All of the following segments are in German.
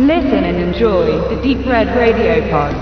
Listen and enjoy the Deep Red Radio Pod.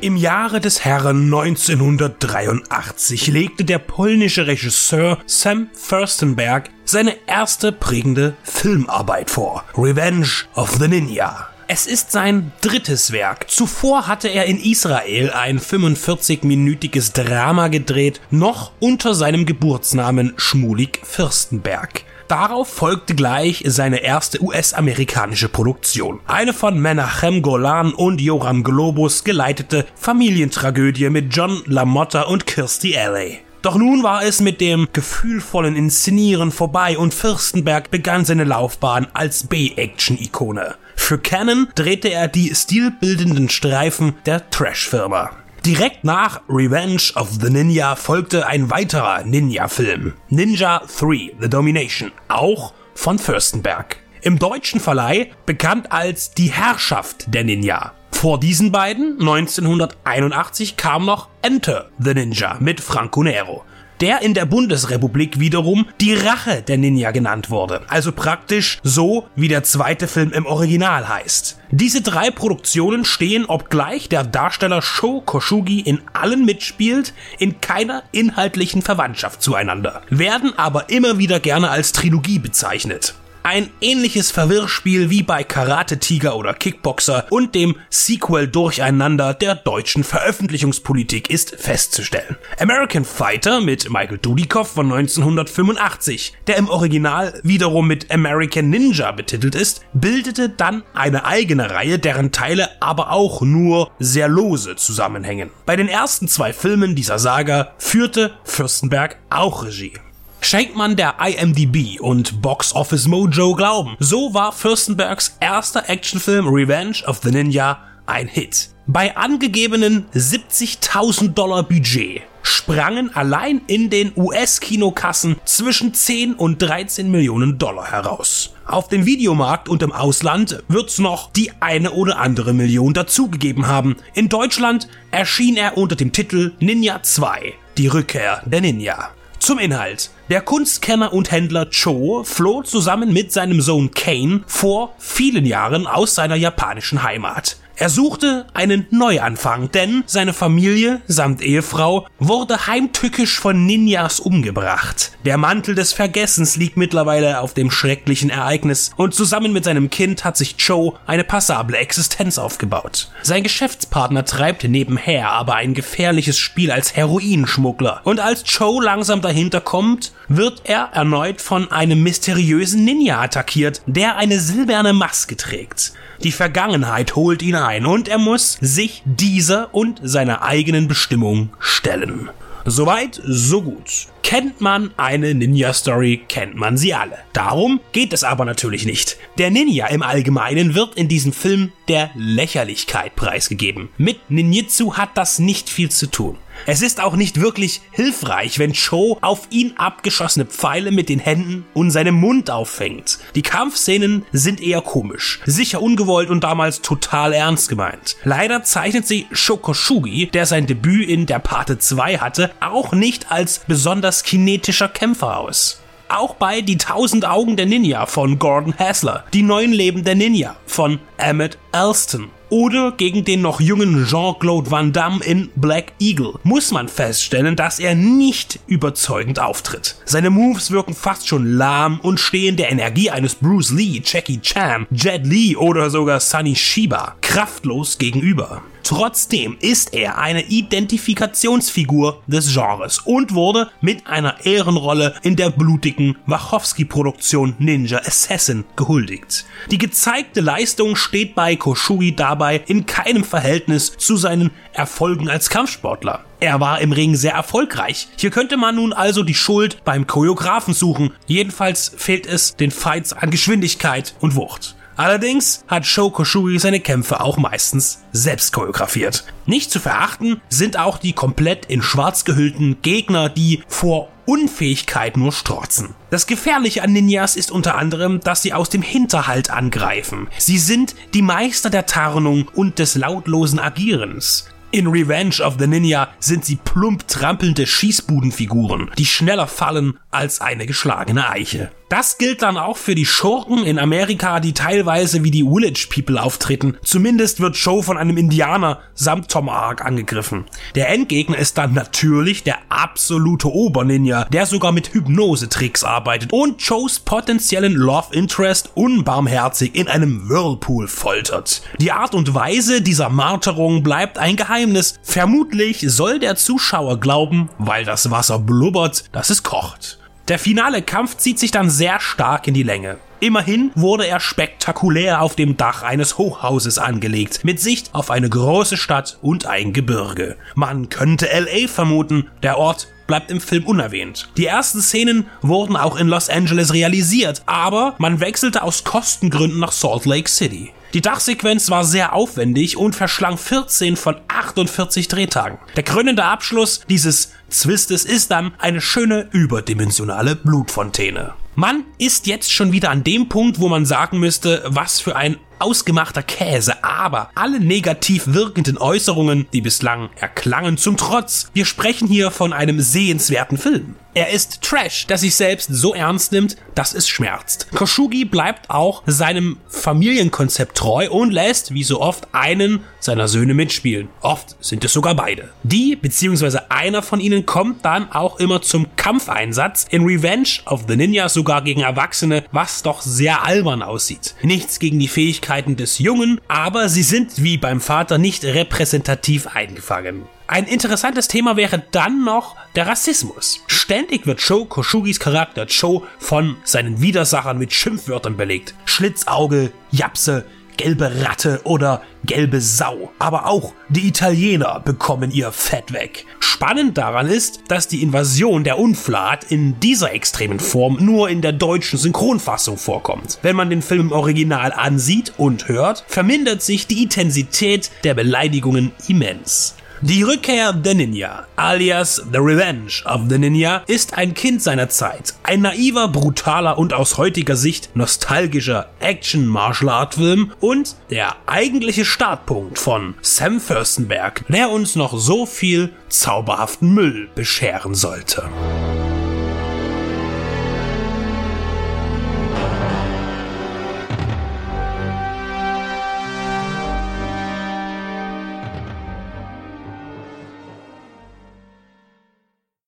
Im Jahre des Herren 1983 legte der polnische Regisseur Sam Furstenberg seine erste prägende Filmarbeit vor, Revenge of the Ninja. Es ist sein drittes Werk. Zuvor hatte er in Israel ein 45-minütiges Drama gedreht, noch unter seinem Geburtsnamen Schmulik Fürstenberg. Darauf folgte gleich seine erste US-amerikanische Produktion. Eine von Menachem Golan und Joram Globus geleitete Familientragödie mit John LaMotta und Kirstie Alley. Doch nun war es mit dem gefühlvollen Inszenieren vorbei und Fürstenberg begann seine Laufbahn als B-Action-Ikone. Für Canon drehte er die stilbildenden Streifen der Trash-Firma. Direkt nach Revenge of the Ninja folgte ein weiterer Ninja-Film, Ninja 3 The Domination, auch von Fürstenberg. Im deutschen Verleih bekannt als Die Herrschaft der Ninja. Vor diesen beiden, 1981, kam noch Enter the Ninja mit Franco Nero der in der Bundesrepublik wiederum die Rache der Ninja genannt wurde. Also praktisch so, wie der zweite Film im Original heißt. Diese drei Produktionen stehen, obgleich der Darsteller Sho Koshugi in allen mitspielt, in keiner inhaltlichen Verwandtschaft zueinander, werden aber immer wieder gerne als Trilogie bezeichnet. Ein ähnliches Verwirrspiel wie bei Karate Tiger oder Kickboxer und dem Sequel Durcheinander der deutschen Veröffentlichungspolitik ist festzustellen. American Fighter mit Michael Dudikoff von 1985, der im Original wiederum mit American Ninja betitelt ist, bildete dann eine eigene Reihe, deren Teile aber auch nur sehr lose zusammenhängen. Bei den ersten zwei Filmen dieser Saga führte Fürstenberg auch Regie. Schenkt man der IMDb und Box Office Mojo Glauben, so war Fürstenbergs erster Actionfilm Revenge of the Ninja ein Hit. Bei angegebenen 70.000 Dollar Budget sprangen allein in den US-Kinokassen zwischen 10 und 13 Millionen Dollar heraus. Auf dem Videomarkt und im Ausland wird's noch die eine oder andere Million dazugegeben haben. In Deutschland erschien er unter dem Titel Ninja 2, die Rückkehr der Ninja. Zum Inhalt. Der Kunstkenner und Händler Cho floh zusammen mit seinem Sohn Kane vor vielen Jahren aus seiner japanischen Heimat. Er suchte einen Neuanfang, denn seine Familie samt Ehefrau wurde heimtückisch von Ninjas umgebracht. Der Mantel des Vergessens liegt mittlerweile auf dem schrecklichen Ereignis und zusammen mit seinem Kind hat sich Joe eine passable Existenz aufgebaut. Sein Geschäftspartner treibt nebenher aber ein gefährliches Spiel als Heroinschmuggler und als Joe langsam dahinter kommt, wird er erneut von einem mysteriösen Ninja attackiert, der eine silberne Maske trägt. Die Vergangenheit holt ihn ein und er muss sich dieser und seiner eigenen Bestimmung stellen. Soweit, so gut. Kennt man eine Ninja-Story, kennt man sie alle. Darum geht es aber natürlich nicht. Der Ninja im Allgemeinen wird in diesem Film der Lächerlichkeit preisgegeben. Mit Ninjitsu hat das nicht viel zu tun. Es ist auch nicht wirklich hilfreich, wenn Cho auf ihn abgeschossene Pfeile mit den Händen und seinem Mund auffängt. Die Kampfszenen sind eher komisch, sicher ungewollt und damals total ernst gemeint. Leider zeichnet sie Shokoshugi, der sein Debüt in der Parte 2 hatte, auch nicht als besonders kinetischer Kämpfer aus. Auch bei Die tausend Augen der Ninja von Gordon Hassler, Die neuen Leben der Ninja von Emmett Alston oder gegen den noch jungen Jean-Claude Van Damme in Black Eagle, muss man feststellen, dass er nicht überzeugend auftritt. Seine Moves wirken fast schon lahm und stehen der Energie eines Bruce Lee, Jackie Chan, Jet Li oder sogar Sunny Shiba kraftlos gegenüber. Trotzdem ist er eine Identifikationsfigur des Genres und wurde mit einer Ehrenrolle in der blutigen Wachowski-Produktion Ninja Assassin gehuldigt. Die gezeigte Leistung steht bei Koshugi dabei in keinem Verhältnis zu seinen Erfolgen als Kampfsportler. Er war im Ring sehr erfolgreich. Hier könnte man nun also die Schuld beim Choreografen suchen. Jedenfalls fehlt es den Fights an Geschwindigkeit und Wucht. Allerdings hat Sho Koshuri seine Kämpfe auch meistens selbst choreografiert. Nicht zu verachten sind auch die komplett in schwarz gehüllten Gegner, die vor Unfähigkeit nur strotzen. Das Gefährliche an Ninjas ist unter anderem, dass sie aus dem Hinterhalt angreifen. Sie sind die Meister der Tarnung und des lautlosen Agierens. In Revenge of the Ninja sind sie plump trampelnde Schießbudenfiguren, die schneller fallen als eine geschlagene Eiche. Das gilt dann auch für die Schurken in Amerika, die teilweise wie die Village People auftreten. Zumindest wird Joe von einem Indianer samt Tomahawk angegriffen. Der Endgegner ist dann natürlich der absolute Oberninja, der sogar mit Hypnose-Tricks arbeitet und Joes potenziellen Love Interest unbarmherzig in einem Whirlpool foltert. Die Art und Weise dieser Marterung bleibt ein Geheimnis. Vermutlich soll der Zuschauer glauben, weil das Wasser blubbert, dass es kocht. Der finale Kampf zieht sich dann sehr stark in die Länge. Immerhin wurde er spektakulär auf dem Dach eines Hochhauses angelegt, mit Sicht auf eine große Stadt und ein Gebirge. Man könnte LA vermuten, der Ort bleibt im Film unerwähnt. Die ersten Szenen wurden auch in Los Angeles realisiert, aber man wechselte aus Kostengründen nach Salt Lake City. Die Dachsequenz war sehr aufwendig und verschlang 14 von 48 Drehtagen. Der krönende Abschluss dieses Zwistes ist dann eine schöne überdimensionale Blutfontäne. Man ist jetzt schon wieder an dem Punkt, wo man sagen müsste, was für ein ausgemachter Käse, aber alle negativ wirkenden Äußerungen, die bislang erklangen, zum Trotz. Wir sprechen hier von einem sehenswerten Film. Er ist Trash, der sich selbst so ernst nimmt, dass es schmerzt. Koshugi bleibt auch seinem Familienkonzept treu und lässt, wie so oft, einen seiner Söhne mitspielen. Oft sind es sogar beide. Die, beziehungsweise einer von ihnen kommt dann auch immer zum Kampfeinsatz. In Revenge of the Ninja sogar gegen Erwachsene, was doch sehr albern aussieht. Nichts gegen die Fähigkeiten des Jungen, aber sie sind wie beim Vater nicht repräsentativ eingefangen. Ein interessantes Thema wäre dann noch der Rassismus. Ständig wird Joe Koshugis Charakter Joe von seinen Widersachern mit Schimpfwörtern belegt. Schlitzauge, Japse, gelbe Ratte oder gelbe Sau. Aber auch die Italiener bekommen ihr Fett weg. Spannend daran ist, dass die Invasion der Unflat in dieser extremen Form nur in der deutschen Synchronfassung vorkommt. Wenn man den Film im Original ansieht und hört, vermindert sich die Intensität der Beleidigungen immens. Die Rückkehr der Ninja, alias The Revenge of the Ninja, ist ein Kind seiner Zeit. Ein naiver, brutaler und aus heutiger Sicht nostalgischer Action-Martial-Art-Film und der eigentliche Startpunkt von Sam Furstenberg, der uns noch so viel zauberhaften Müll bescheren sollte.